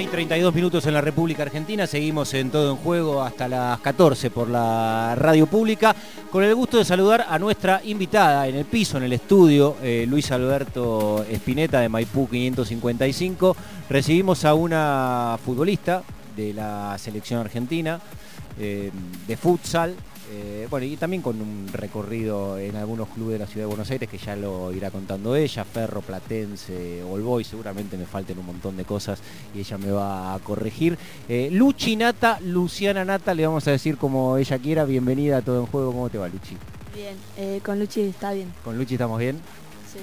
y 32 minutos en la República Argentina, seguimos en todo en juego hasta las 14 por la radio pública, con el gusto de saludar a nuestra invitada en el piso, en el estudio, eh, Luis Alberto Espineta de Maipú 555. Recibimos a una futbolista de la selección argentina eh, de futsal, eh, bueno, y también con un recorrido en algunos clubes de la ciudad de Buenos Aires que ya lo irá contando ella, Ferro, Platense, Olboy, seguramente me falten un montón de cosas y ella me va a corregir. Eh, Luchi Nata, Luciana Nata, le vamos a decir como ella quiera, bienvenida a Todo en Juego, ¿cómo te va Luchi? Bien, eh, con Luchi está bien. ¿Con Luchi estamos bien? Sí.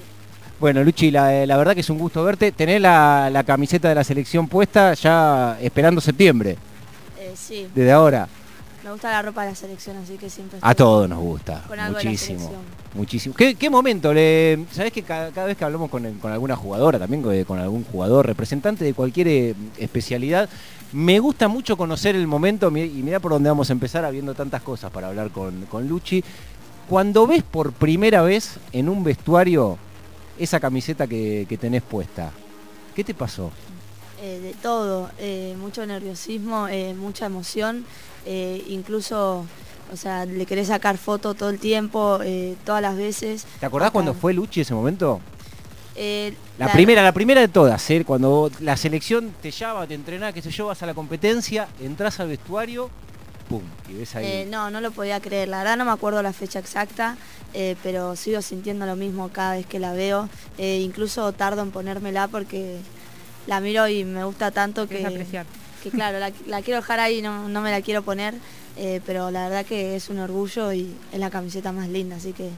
Bueno, Luchi, la, verdad que es un gusto verte. Tener la, la, camiseta de la selección puesta ya esperando septiembre. sí. Desde ahora. Me gusta la ropa de la selección, así que siempre. A todos nos gusta. muchísimo. Muchísimo. ¿Qué, momento? Le, ¿Sabés que cada, vez que hablamos con, alguna jugadora, también con, algún jugador, representante de cualquier eh, especialidad, me gusta mucho conocer el momento, y mira por dónde vamos a empezar, habiendo tantas cosas para hablar con, con Luchi. Cuando ves por primera vez en un vestuario esa camiseta que, tenés puesta, ¿qué te pasó? Eh, de todo, eh, mucho nerviosismo, mucha emoción eh, incluso, o sea, le querés sacar foto todo el tiempo, eh, todas las veces. ¿Te acordás cuando fue Luchi ese momento? Eh, la, primera, la primera de todas, cuando la selección te llama, te entrena, que sé yo, vas a la competencia, entras al vestuario, pum, y ves ahí. no, no lo podía creer, la verdad no me acuerdo la fecha exacta, pero sigo sintiendo lo mismo cada vez que la veo. incluso tardo en ponérmela porque la miro y me gusta tanto que... apreciar que claro, la, quiero dejar ahí, no, me la quiero poner, eh, pero la verdad que es un orgullo y es la camiseta más linda, así que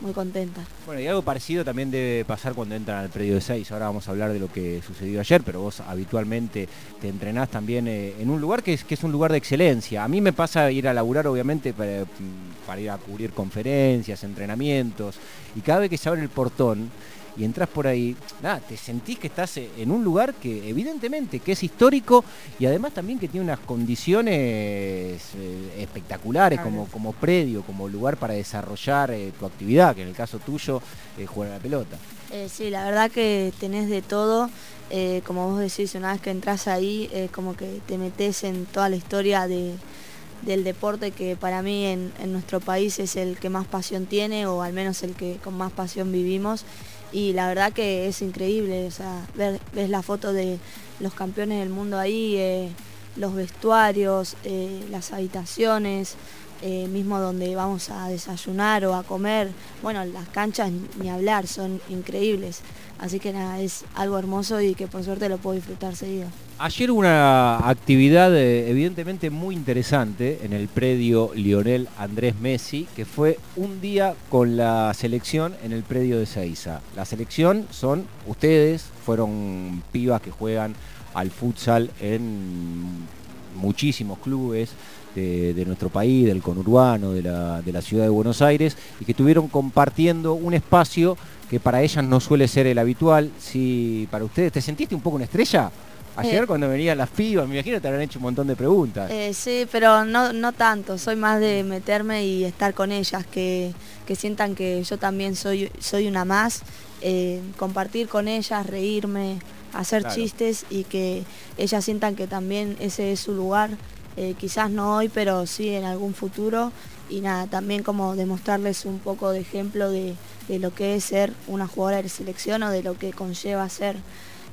muy contenta. Bueno, y algo parecido también debe pasar cuando entran al predio de 6. Ahora vamos a hablar de lo que sucedió ayer, pero vos habitualmente te entrenás también eh, en un lugar que es, que es un lugar de excelencia. A mí me pasa ir a laburar, obviamente, para ir a cubrir conferencias, entrenamientos, y cada vez que se abre el portón, y entras por ahí, nada, te sentís que estás en un lugar que evidentemente que es histórico y además también que tiene unas condiciones eh, espectaculares como, como predio, como lugar para desarrollar eh, tu actividad, que en el caso tuyo es jugar a la pelota. Eh, sí, la verdad que tenés de todo. como vos decís, una vez que entras ahí, como que te metes en toda la historia del deporte que para mí en, en, nuestro país es el que más pasión tiene o al menos el que con más pasión vivimos y la verdad que es increíble, o sea, ves la foto de los campeones del mundo ahí, eh, los vestuarios, eh, las habitaciones, eh, mismo donde vamos a desayunar o a comer, bueno, las canchas ni hablar, son increíbles, así que nada, es algo hermoso y que por suerte lo puedo disfrutar seguido. Ayer hubo una actividad eh, evidentemente muy interesante en el predio Lionel Andrés Messi, que fue un día con la selección en el predio de Seiza. La selección son ustedes, fueron pibas que juegan al futsal en muchísimos clubes de, nuestro país, del conurbano, de la, de la ciudad de Buenos Aires, y que estuvieron compartiendo un espacio que para ellas no suele ser el habitual. Si para ustedes, ¿te sentiste un poco una estrella? Ayer eh, cuando venían las pibas, me imagino te habrán hecho un montón de preguntas. Eh, sí, pero no, no tanto, soy más de meterme y estar con ellas, que, sientan que yo también soy, soy una más, eh, compartir con ellas, reírme, hacer chistes y que ellas sientan que también ese es su lugar, quizás no hoy, pero sí en algún futuro. Y nada, también como demostrarles un poco de ejemplo de, de lo que es ser una jugadora de selección o de lo que conlleva ser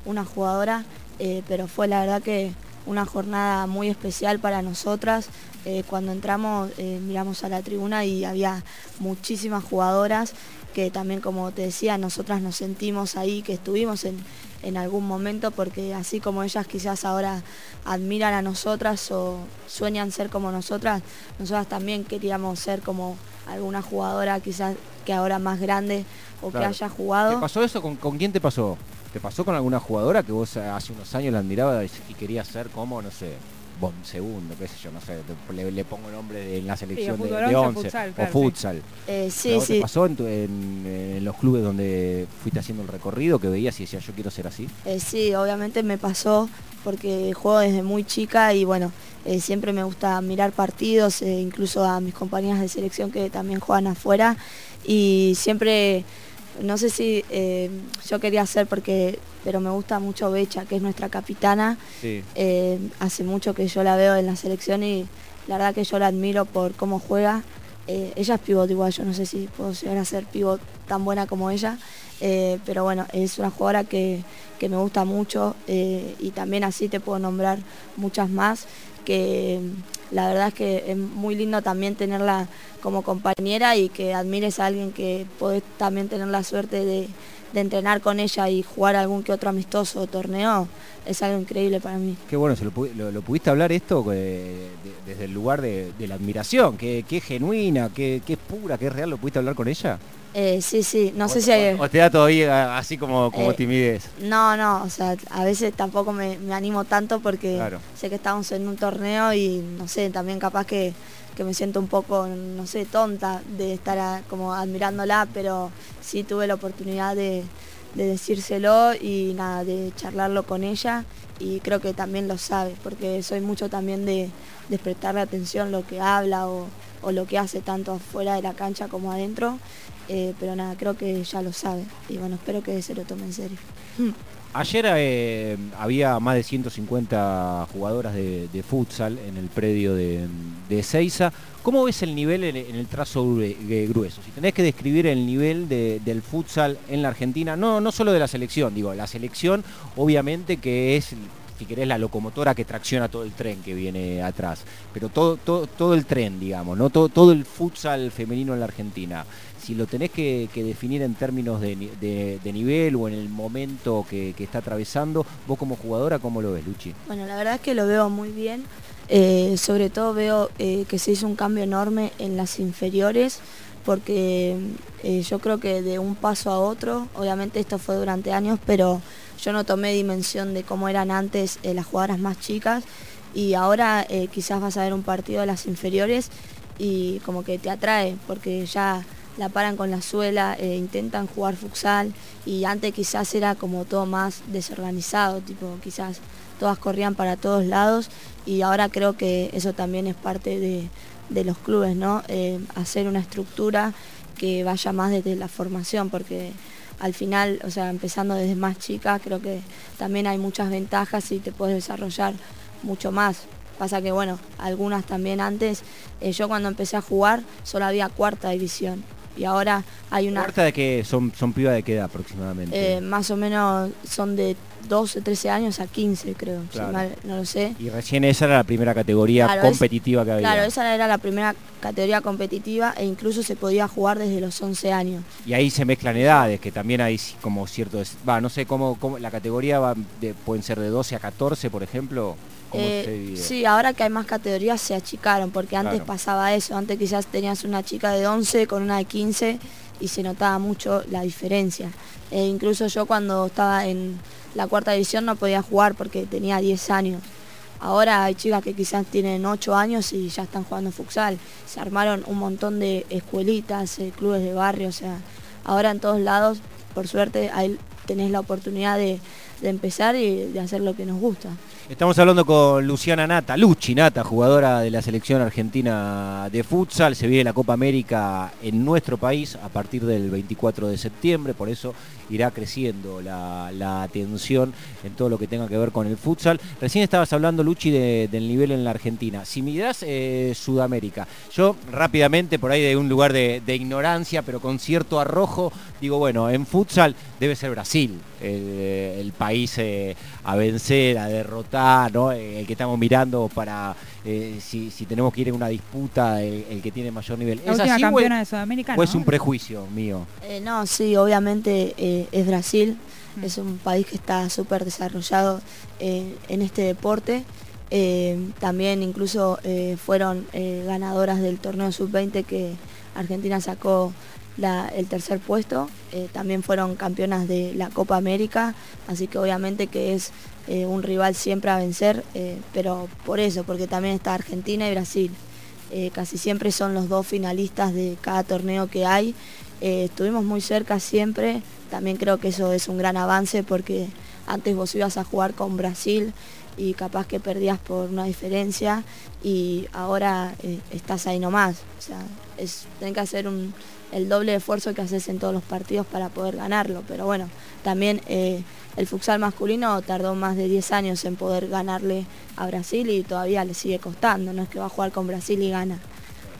una jugadora eh, pero fue la verdad que una jornada muy especial para nosotras. Eh, cuando entramos eh, miramos a la tribuna y había muchísimas jugadoras que también como te decía, nosotras nos sentimos ahí, que estuvimos en, en algún momento, porque así como ellas quizás ahora admiran a nosotras o sueñan ser como nosotras, nosotras también queríamos ser como alguna jugadora quizás que ahora más grande o que haya jugado. ¿Te pasó eso? ¿Con, ¿Con quién te pasó? ¿Te pasó con alguna jugadora que vos hace unos años la admirabas y querías ser como, no sé, bon, segundo, qué sé yo, no sé, le, pongo el nombre de la selección de, de, once, o futsal. Eh, sí, sí. ¿Te pasó en, los clubes donde fuiste haciendo el recorrido que veías y decías yo quiero ser así? Eh, sí, obviamente me pasó porque juego desde muy chica y bueno, Eh, siempre me gusta mirar partidos, eh, incluso a mis compañeras de selección que también juegan afuera. Y siempre, no sé si eh, yo quería hacer porque, pero me gusta mucho Becha, que es nuestra capitana. hace mucho que yo la veo en la selección y la verdad que yo la admiro por cómo juega. ella es pivot igual, yo no sé si puedo llegar a ser pivot tan buena como ella. pero bueno, es una jugadora que, que me gusta mucho y también así te puedo nombrar muchas más que la verdad es que es muy lindo también tenerla como compañera y que admires a alguien que podés también tener la suerte de, entrenar con ella y jugar algún que otro amistoso torneo, es algo increíble para mí. Qué bueno, ¿se lo, pudiste hablar esto eh, desde el lugar de, la admiración? ¿Qué, genuina, qué, qué pura, qué real? ¿Lo pudiste hablar con ella? Eh, sí, sí, no sé si hay... O te da todavía así como, como eh, timidez. No, no, o sea, a veces tampoco me, animo tanto porque sé que estamos en un torneo y no sé, también capaz que, me siento un poco, no sé, tonta de estar como admirándola, pero sí tuve la oportunidad de, decírselo y nada, de charlarlo con ella y creo que también lo sabe, porque soy mucho también de, de prestarle atención lo que habla o, o lo que hace tanto afuera de la cancha como adentro eh, pero nada, creo que ya lo sabe y bueno, espero que se lo tome en serio. Ayer eh, había más de 150 jugadoras de, futsal en el predio de, de Seiza. ¿Cómo ves el nivel en, el trazo grueso? Si tenés que describir el nivel del futsal en la Argentina, no, no solo de la selección, digo, la selección obviamente que es si querés, la locomotora que tracciona todo el tren que viene atrás. Pero todo, todo, todo el tren, digamos, ¿no? Todo, todo el futsal femenino en la Argentina. Si lo tenés que, definir en términos de, nivel o en el momento que, está atravesando, vos como jugadora, ¿cómo lo ves, Luchi? Bueno, la verdad es que lo veo muy bien. Eh, sobre todo veo eh, que se hizo un cambio enorme en las inferiores porque eh, yo creo que de un paso a otro, obviamente esto fue durante años, pero yo no tomé dimensión de cómo eran antes las jugadoras más chicas y ahora quizás vas a ver un partido de las inferiores y como que te atrae porque ya la paran con la suela, eh, intentan jugar futsal y antes quizás era como todo más desorganizado, tipo quizás todas corrían para todos lados y ahora creo que eso también es parte de, de los clubes, ¿no? hacer una estructura que vaya más desde la formación porque al final, o sea, empezando desde más chica, creo que también hay muchas ventajas y te puedes desarrollar mucho más. Pasa que, bueno, algunas también antes, eh, yo cuando empecé a jugar solo había cuarta división y ahora hay una... ¿Cuarta de qué? ¿Son, son pibas de qué edad aproximadamente? Eh, más o menos son de 12, 13 años a 15, creo, no lo sé. Y recién esa era la primera categoría competitiva que había. Claro, esa era la primera categoría competitiva e incluso se podía jugar desde los 11 años. Y ahí se mezclan edades, que también hay como cierto... Va, no sé cómo, cómo la categoría va de, pueden ser de 12 a 14, por ejemplo. Eh, sí, ahora que hay más categorías se achicaron, porque antes pasaba eso, antes quizás tenías una chica de 11 con una de 15 y se notaba mucho la diferencia. E incluso yo cuando estaba en la cuarta división no podía jugar porque tenía 10 años. Ahora hay chicas que quizás tienen 8 años y ya están jugando futsal. Se armaron un montón de escuelitas, eh, clubes de barrio, o sea, ahora en todos lados, por suerte, ahí tenés la oportunidad de, de empezar y de hacer lo que nos gusta. Estamos hablando con Luciana Nata, Luchi Nata, jugadora de la selección argentina de futsal. Se viene la Copa América en nuestro país a partir del 24 de septiembre, por eso irá creciendo la, atención en todo lo que tenga que ver con el futsal. Recién estabas hablando, Luchi, del nivel en la Argentina. Si mirás eh, Sudamérica, yo rápidamente, por ahí de un lugar de, ignorancia, pero con cierto arrojo, digo, bueno, en futsal debe ser Brasil, el, país eh, a vencer, a derrotar, ¿no? el que estamos mirando para eh, si, tenemos que ir en una disputa, el, que tiene mayor nivel. ¿Es así campeona de Sudamérica? ¿O es un prejuicio mío? no, sí, obviamente es Brasil, es un país que está súper desarrollado eh, en este deporte. Eh, también incluso eh, fueron ganadoras del torneo sub-20 que Argentina sacó el tercer puesto. también fueron campeonas de la Copa América, así que obviamente que es un rival siempre a vencer, pero por eso, porque también está Argentina y Brasil. casi siempre son los dos finalistas de cada torneo que hay. estuvimos muy cerca siempre, también creo que eso es un gran avance porque antes vos ibas a jugar con Brasil y capaz que perdías por una diferencia y ahora eh, estás ahí nomás. O sea, que hacer el doble esfuerzo que haces en todos los partidos para poder ganarlo. Pero bueno, también eh, el futsal masculino tardó más de 10 años en poder ganarle a Brasil y todavía le sigue costando, no es que va a jugar con Brasil y gana.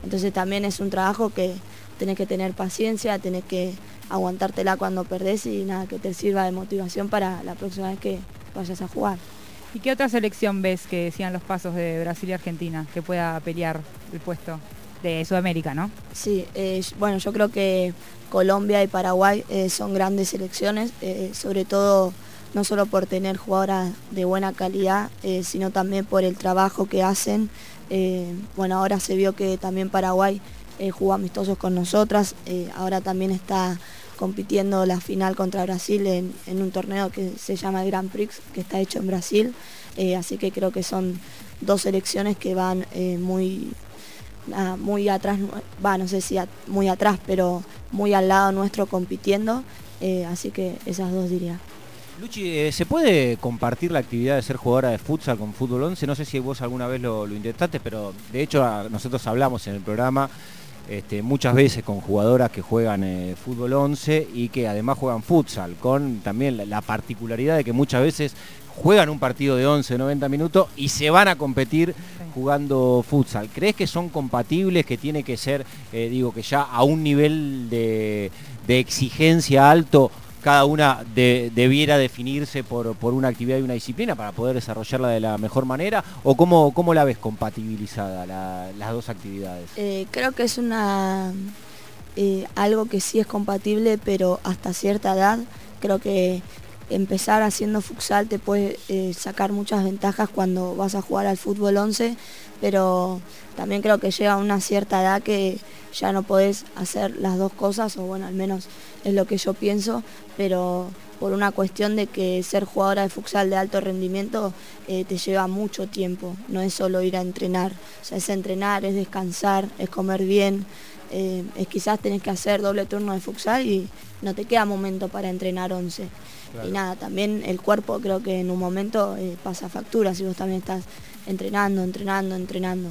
Entonces también es un trabajo que tenés que tener paciencia, tenés que aguantártela cuando perdés y nada, que te sirva de motivación para la próxima vez que vayas a jugar. ¿Y qué otra selección ves que sigan los pasos de Brasil y Argentina que pueda pelear el puesto de Sudamérica, no? Sí, eh, bueno, yo creo que Colombia y Paraguay eh, son grandes selecciones, eh, sobre todo no solo por tener jugadoras de buena calidad, sino también por el trabajo que hacen. bueno, ahora se vio que también Paraguay jugó amistosos con nosotras, ahora también está compitiendo la final contra Brasil en, un torneo que se llama el Grand Prix, que está hecho en Brasil. Eh, así que creo que son dos selecciones que van eh, muy, muy atrás, va, no sé si muy atrás, pero muy al lado nuestro compitiendo. Eh, así que esas dos diría. Luchi, ¿se puede compartir la actividad de ser jugadora de futsal con fútbol 11? No sé si vos alguna vez lo, lo intentaste, pero de hecho nosotros hablamos en el programa este, muchas veces con jugadoras que juegan eh, fútbol 11 y que además juegan futsal, con también la, particularidad de que muchas veces juegan un partido de 11, 90 minutos y se van a competir jugando futsal. ¿Crees que son compatibles, que tiene que ser, eh, digo, que ya a un nivel de exigencia alto cada una debiera definirse por, una actividad y una disciplina para poder desarrollarla de la mejor manera? ¿O cómo, cómo la ves compatibilizada las dos actividades? Eh, creo que es una eh, algo que sí es compatible, pero hasta cierta edad creo que empezar haciendo futsal te puede eh, sacar muchas ventajas cuando vas a jugar al fútbol 11, pero también creo que llega a una cierta edad que ya no podés hacer las dos cosas, o bueno, al menos es lo que yo pienso, pero por una cuestión de que ser jugadora de futsal de alto rendimiento eh, te lleva mucho tiempo, no es solo ir a entrenar, o sea, es entrenar, es descansar, es comer bien, eh, es quizás tenés que hacer doble turno de futsal y no te queda momento para entrenar 11. Y nada, también el cuerpo creo que en un momento eh, pasa factura si vos también estás entrenando, entrenando, entrenando.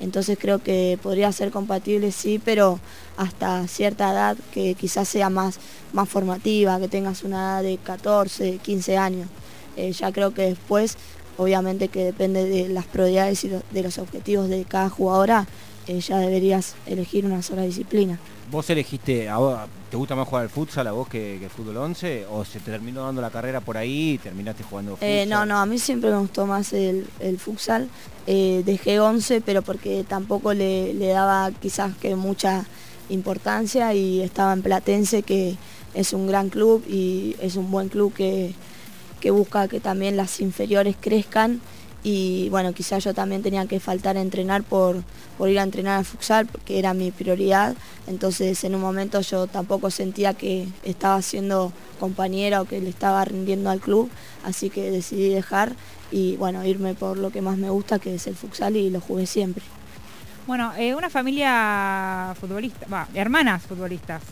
Entonces creo que podría ser compatible, sí, pero hasta cierta edad que quizás sea más, más formativa, que tengas una edad de 14, 15 años. Eh, ya creo que después, obviamente que depende de las prioridades y de los objetivos de cada jugadora, eh, ya deberías elegir una sola disciplina. ¿Vos elegiste, te gusta más jugar al futsal a vos que, el fútbol 11? ¿O se te terminó dando la carrera por ahí y terminaste jugando eh, futsal? no, no, a mí siempre me gustó más el, futsal. Eh, dejé 11, pero porque tampoco le, daba quizás que mucha importancia y estaba en Platense, que es un gran club y es un buen club que, que busca que también las inferiores crezcan y bueno, quizás yo también tenía que faltar a entrenar por, por ir a entrenar al futsal, porque era mi prioridad, entonces en un momento yo tampoco sentía que estaba siendo compañera o que le estaba rindiendo al club, así que decidí dejar y bueno, irme por lo que más me gusta, que es el futsal y lo jugué siempre. Bueno, eh, una familia futbolista, hermanas futbolistas.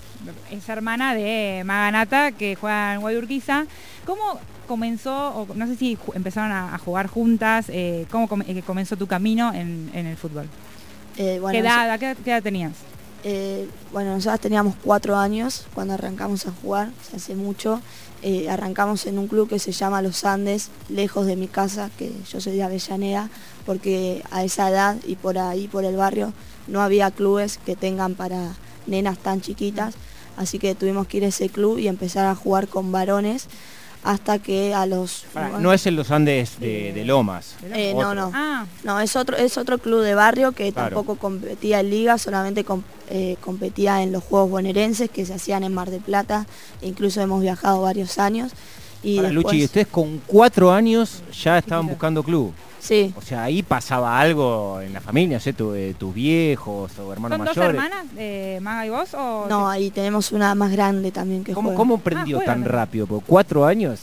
Es hermana de Maganata que juega en Guayurquiza. ¿Cómo comenzó, o no sé si empezaron a, jugar juntas, eh, cómo eh, comenzó tu camino en, el fútbol? Eh, ¿Qué, edad, ¿qué, edad, tenías? bueno, nosotros teníamos cuatro años cuando arrancamos a jugar, hace mucho. arrancamos en un club que se llama Los Andes, lejos de mi casa, que yo soy de Avellaneda, porque a esa edad y por ahí, por el barrio, no había clubes que tengan para nenas tan chiquitas, así que tuvimos que ir a ese club y empezar a jugar con varones hasta que a los... no es en los Andes de, Lomas. Eh, no, no. Ah. No, es otro, es otro club de barrio que tampoco competía en liga, solamente eh, competía en los Juegos Bonaerenses que se hacían en Mar de Plata. incluso hemos viajado varios años. Y Luchi, ustedes con cuatro años ya estaban buscando club. Sí. O sea, ahí pasaba algo en la familia, ¿sí? Eh, tus viejos o hermanos mayores. ¿Son dos hermanas, eh, Maga y vos? O no, ahí tenemos una más grande también que ¿Cómo, juega. ¿Cómo prendió ah, tan rápido? ¿Por cuatro años?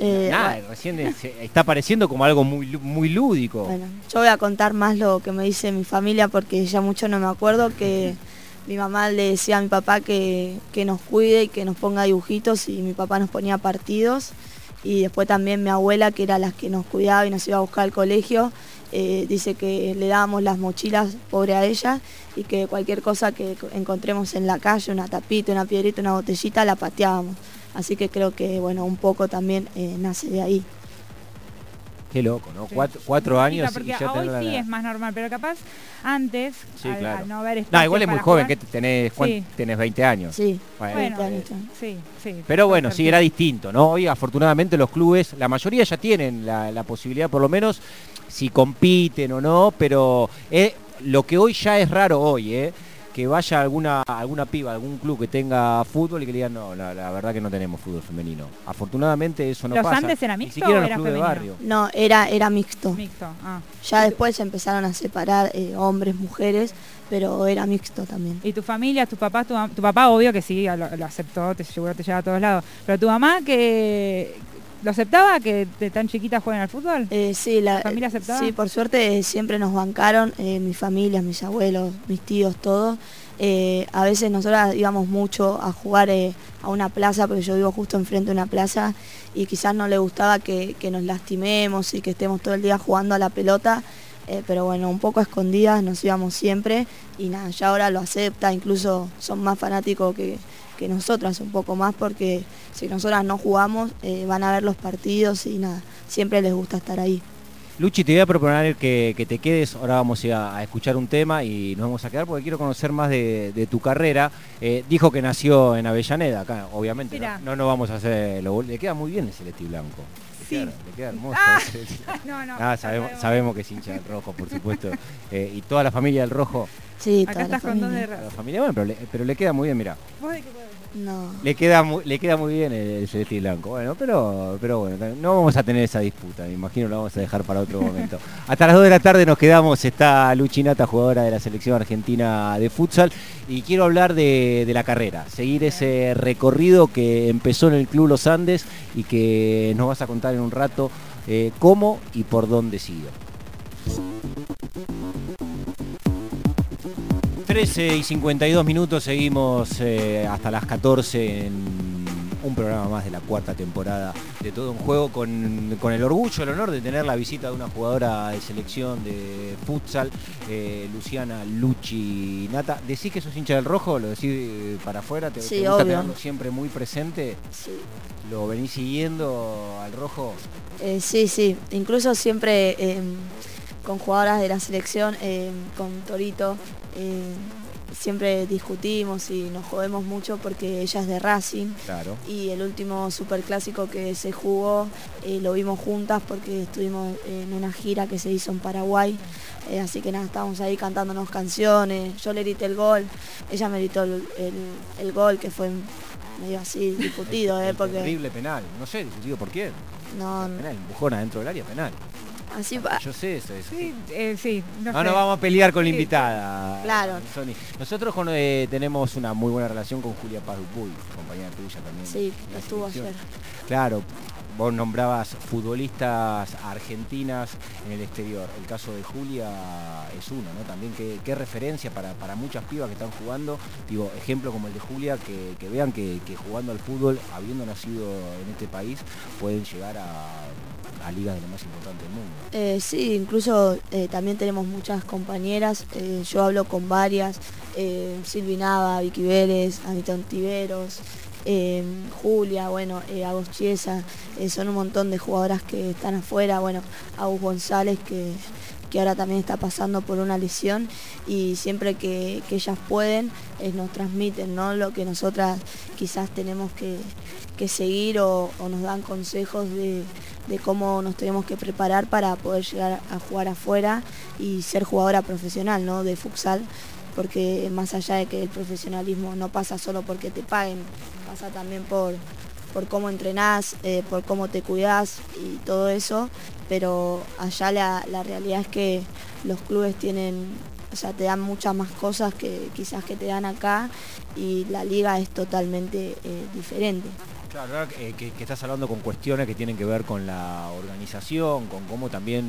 Eh, Nada, recién está pareciendo como algo muy, muy lúdico. Bueno, yo voy a contar más lo que me dice mi familia porque ya mucho no me acuerdo que mi mamá le decía a mi papá que, que nos cuide y que nos ponga dibujitos y mi papá nos ponía partidos y después también mi abuela, que era la que nos cuidaba y nos iba a buscar al colegio, eh, dice que le dábamos las mochilas pobre a ella y que cualquier cosa que encontremos en la calle, una tapita, una piedrita, una botellita, la pateábamos. Así que creo que bueno, un poco también eh, nace de ahí. Qué loco, ¿no? Cuatro, años y ya hoy sí es más normal, pero capaz antes, al, no haber No, igual es muy joven, que tenés, tenés 20 años. Sí, bueno, sí, sí. Pero bueno, sí, era distinto, ¿no? Hoy afortunadamente los clubes, la mayoría ya tienen la, posibilidad, por lo menos, si compiten o no, pero eh, lo que hoy ya es raro hoy, ¿eh? Que vaya alguna alguna piba, algún club que tenga fútbol y que le digan, no, la, verdad que no tenemos fútbol femenino. Afortunadamente eso no ¿Los pasa. Andes era mixto o era de barrio. No, era, era mixto. Mixto, ah. Ya después se empezaron a separar eh, hombres, mujeres, pero era mixto también. ¿Y tu familia, tu papá, tu, papá obvio que sí, lo, aceptó, te, seguro te lleva a todos lados, pero tu mamá que... ¿Lo aceptaba que de tan chiquita jueguen al fútbol? Eh, sí, la, familia aceptaba? Sí, por suerte siempre nos bancaron, eh, mi familia, mis abuelos, mis tíos, todos. Eh, a veces nosotras íbamos mucho a jugar eh, a una plaza, porque yo vivo justo enfrente de una plaza y quizás no le gustaba que, nos lastimemos y que estemos todo el día jugando a la pelota, eh, pero bueno, un poco escondidas nos íbamos siempre y nada, ya ahora lo acepta, incluso son más fanáticos que, que nosotras un poco más porque si nosotras no jugamos van a ver los partidos y nada, siempre les gusta estar ahí. Luchi, te voy a proponer que, te quedes, ahora vamos a, a, escuchar un tema y nos vamos a quedar porque quiero conocer más de, tu carrera. Eh, dijo que nació en Avellaneda, acá obviamente no, no, vamos a hacer, lo, le queda muy bien el celeste blanco. Le, queda, hermoso. Ah, no, no, ah, sabemos, que es hincha del rojo, por supuesto. Eh, y toda la familia del rojo. Sí, acá estás con dos de La familia, bueno, pero le, pero le queda muy bien, mira. No. Le queda muy, le queda muy bien el, celeste y blanco. Bueno, pero, pero bueno, no vamos a tener esa disputa, me imagino lo vamos a dejar para otro momento. Hasta las 2 de la tarde nos quedamos, está Luchinata, jugadora de la selección argentina de futsal, y quiero hablar de, la carrera, seguir ese recorrido que empezó en el Club Los Andes y que nos vas a contar en un rato eh, cómo y por dónde sigue. 13 y 52 minutos, seguimos eh, hasta las 14 en un programa más de la cuarta temporada de Todo un Juego con, el orgullo, el honor de tener la visita de una jugadora de selección de futsal, eh, Luciana Luchi Nata. ¿Decís que sos hincha del rojo? ¿Lo decís eh, para afuera? ¿Te, sí, gusta tenerlo siempre muy presente? Sí. ¿Lo venís siguiendo al rojo? sí, sí. Incluso siempre em, con jugadoras de la selección, em, con Torito, eh, siempre discutimos y nos jodemos mucho porque ella es de Racing. Claro. Y el último superclásico que se jugó eh, lo vimos juntas porque estuvimos en una gira que se hizo en Paraguay. Eh, así que nada, estábamos ahí cantándonos canciones. Yo le grité el gol, ella me gritó el, gol que fue medio así discutido. el, porque... Terrible penal, no sé, discutido por quién. No, penal, empujón adentro del área penal. Así va. Yo sé eso. Sí, eh, sí. No, no, vamos a pelear con la invitada. Claro. Nosotros eh, tenemos una muy buena relación con Julia Paz Dupuy, compañera tuya también. Sí, estuvo ayer. Claro, vos nombrabas futbolistas argentinas en el exterior. El caso de Julia es uno, ¿no? También qué, referencia para, muchas pibas que están jugando. Digo, ejemplo como el de Julia, que, vean que, jugando al fútbol, habiendo nacido en este país, pueden llegar a, ligas de lo más importante del mundo. Eh, sí, incluso eh, también tenemos muchas compañeras. Eh, yo hablo con varias. Silvi Nava, Vicky Vélez, Anita Tiveros. Em, Julia, bueno, eh, Chiesa, eh, son un montón de jugadoras que están afuera, bueno, Agus González que, ahora también está pasando por una lesión y siempre que, ellas pueden eh, nos transmiten ¿no? lo que nosotras quizás tenemos que, seguir o, nos dan consejos de, de, cómo nos tenemos que preparar para poder llegar a jugar afuera y ser jugadora profesional ¿no? de futsal porque más allá de que el profesionalismo no pasa solo porque te paguen, pasa también por, por cómo entrenás, eh, por cómo te cuidás y todo eso, pero allá la, realidad es que los clubes tienen, o sea, te dan muchas más cosas que quizás que te dan acá y la liga es totalmente eh, diferente. Claro, eh, que, estás hablando con cuestiones que tienen que ver con la organización, con cómo también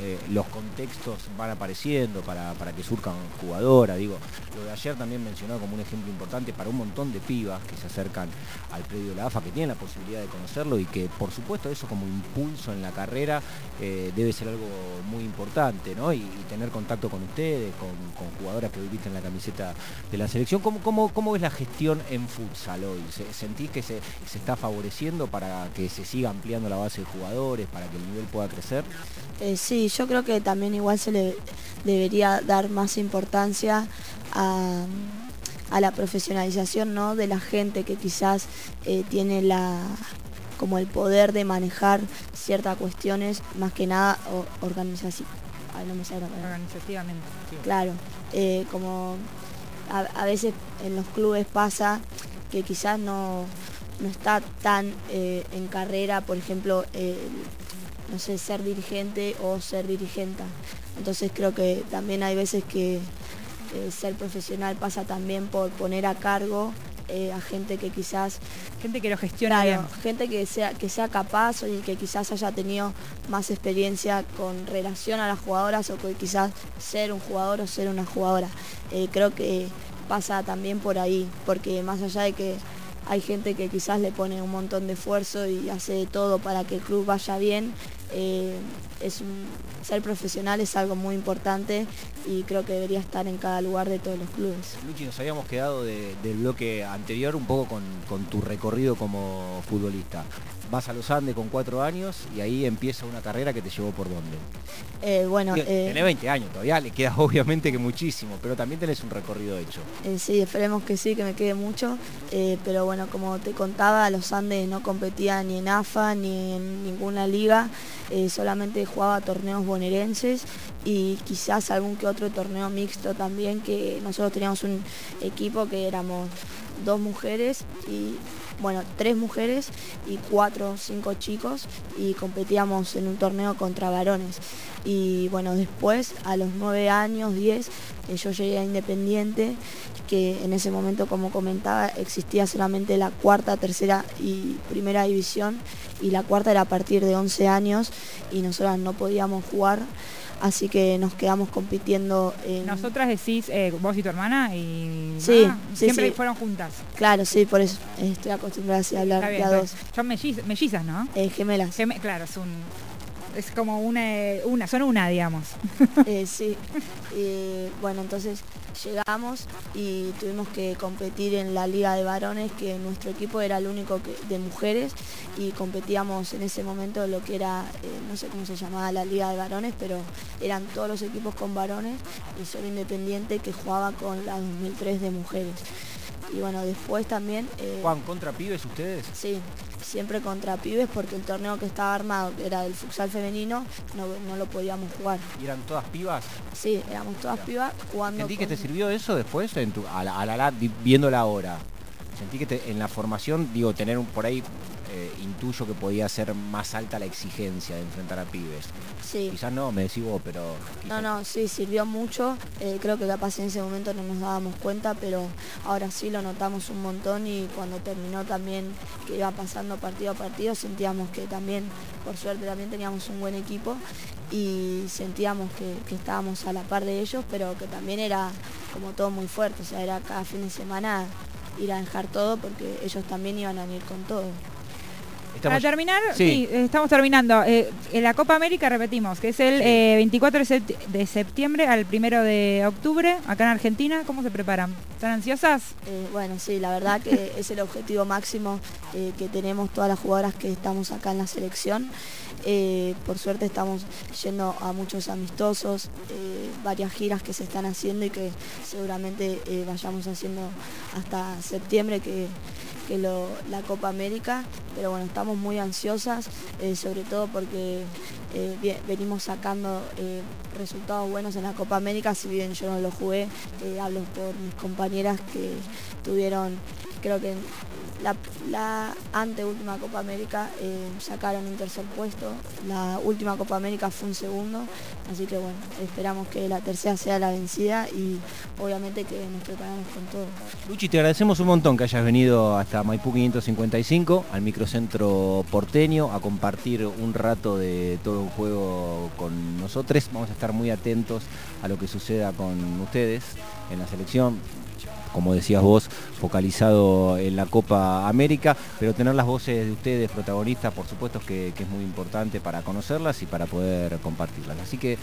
eh, los contextos van apareciendo para, que surcan jugadoras. Digo, lo de ayer también mencionado como un ejemplo importante para un montón de pibas que se acercan al predio de la AFA, que tienen la posibilidad de conocerlo y que por supuesto eso como impulso en la carrera eh, debe ser algo muy importante, ¿no? Y, tener contacto con ustedes, con, jugadoras que hoy visten la camiseta de la selección. ¿Cómo, cómo, cómo es la gestión en futsal hoy? ¿Sentís que se se está favoreciendo para que se siga ampliando la base de jugadores, para que el nivel pueda crecer? Eh, sí, yo creo que también igual se le debería dar más importancia a, la profesionalización ¿no? de la gente que quizás eh, tiene la como el poder de manejar ciertas cuestiones, más que nada organización. Organizativamente. Claro, eh, como a, veces en los clubes pasa que quizás no, no está tan eh, en carrera, por ejemplo, no sé, ser dirigente o ser dirigenta. Entonces creo que también hay veces que eh, ser profesional pasa también por poner a cargo eh, a gente que quizás... Gente que lo gestiona bien. Gente que sea, que sea capaz y que quizás haya tenido más experiencia con relación a las jugadoras o que quizás ser un jugador o ser una jugadora. creo que pasa también por ahí, porque más allá de que hay gente que quizás le pone un montón de esfuerzo y hace de todo para que el club vaya bien. Eh, es ser profesional es algo muy importante y creo que debería estar en cada lugar de todos los clubes. Luchi, nos habíamos quedado del bloque anterior un poco con tu recorrido como futbolista vas a los Andes con cuatro años y ahí empieza una carrera que te llevó por dónde. Eh, bueno, eh, tenés 20 años todavía, le queda obviamente que muchísimo, pero también tenés un recorrido hecho. Eh, sí, esperemos que sí, que me quede mucho, pero bueno, como te contaba, los Andes no competía ni en AFA ni en ninguna liga, solamente jugaba torneos y quizás algún que otro torneo mixto también, que nosotros teníamos un equipo que éramos dos mujeres y bueno, tres mujeres y cuatro o cinco chicos y competíamos en un torneo contra varones. Y bueno, después a los nueve años, diez, eh, yo llegué a Independiente, que en ese momento, como comentaba, existía solamente la cuarta, tercera y primera división y la cuarta era a partir de 11 años y nosotras no podíamos jugar así que nos quedamos compitiendo. En... Nosotras decís eh, vos y tu hermana y sí, siempre fueron juntas. Claro, sí, por eso estoy acostumbrada a hablar de a dos. Son mellizas, ¿no? Eh, gemelas. claro, es un es como una, una son una, digamos. Eh, sí. bueno, entonces llegamos y tuvimos que competir en la liga de varones, que nuestro equipo era el único de mujeres y competíamos en ese momento lo que era, eh, no sé cómo se llamaba la liga de varones, pero eran todos los equipos con varones y solo Independiente que jugaba con la 2003 de mujeres. Y bueno, después también... Eh, Juan, ¿contra pibes ustedes? Sí, siempre contra pibes porque el torneo que estaba armado, que era el futsal femenino, no, lo podíamos jugar. ¿Y eran todas pibas? Sí, éramos todas pibas jugando... ¿Sentí que te sirvió eso después en tu, a, la, a la, viéndola ahora? Sentí que en la formación, digo, tener un, por ahí intuyo que podía ser más alta la exigencia de enfrentar a pibes. Sí. Quizás no, me decís vos, pero... No, no, sí, sirvió mucho. Eh, creo que capaz en ese momento no nos dábamos cuenta, pero ahora sí lo notamos un montón y cuando terminó también que iba pasando partido a partido, sentíamos que también, por suerte, también teníamos un buen equipo y sentíamos que, que estábamos a la par de ellos, pero que también era como todo muy fuerte, o sea, era cada fin de semana ir a dejar todo porque ellos también iban a ir con todo. Para terminar, sí. estamos terminando. Eh, en la Copa América repetimos, que es el 24 eh, de septiembre al 1 de octubre, acá en Argentina. ¿Cómo se preparan? ¿Están ansiosas? Eh, bueno, sí, la verdad que es el objetivo máximo que tenemos todas las jugadoras que estamos acá en la selección. por suerte estamos yendo a muchos amistosos, varias giras que se están haciendo y que seguramente vayamos haciendo hasta septiembre, que que la Copa América, pero bueno, estamos muy ansiosas, eh, sobre todo porque eh, venimos sacando eh, resultados buenos en la Copa América, si bien yo no lo jugué, hablo por mis compañeras que tuvieron, creo que la, anteúltima Copa América eh, sacaron un tercer puesto, la última Copa América fue un segundo, así que bueno, esperamos que la tercera sea la vencida y obviamente que nos preparamos con todo. Luchi, te agradecemos un montón que hayas venido hasta Maipú 555, al microcentro porteño, a compartir un rato de todo un juego con nosotros. Vamos a estar muy atentos a lo que suceda con ustedes en la selección como decías vos, focalizado en la Copa América, pero tener las voces de ustedes, protagonistas, por supuesto que, es muy importante para conocerlas y para poder compartirlas. Así que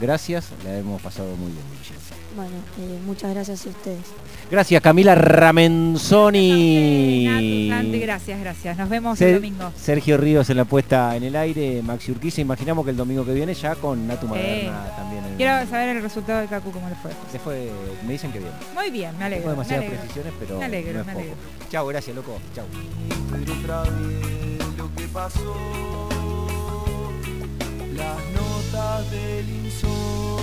gracias, la hemos pasado muy bien. Bueno, eh, muchas gracias a ustedes. Gracias Camila Ramenzoni. gracias, gracias. Nos vemos el domingo. Sergio Ríos en la puesta en el aire, Maxi Urquiza. Imaginamos que el domingo que viene ya con Natu Moderna también. Quiero saber el resultado de Cacu, cómo le fue. Le fue, me dicen que bien. Muy bien, me alegro. No demasiadas precisiones, pero me alegro, me alegro. Chao, gracias, loco. Chao. lo que pasó, las notas del insomnio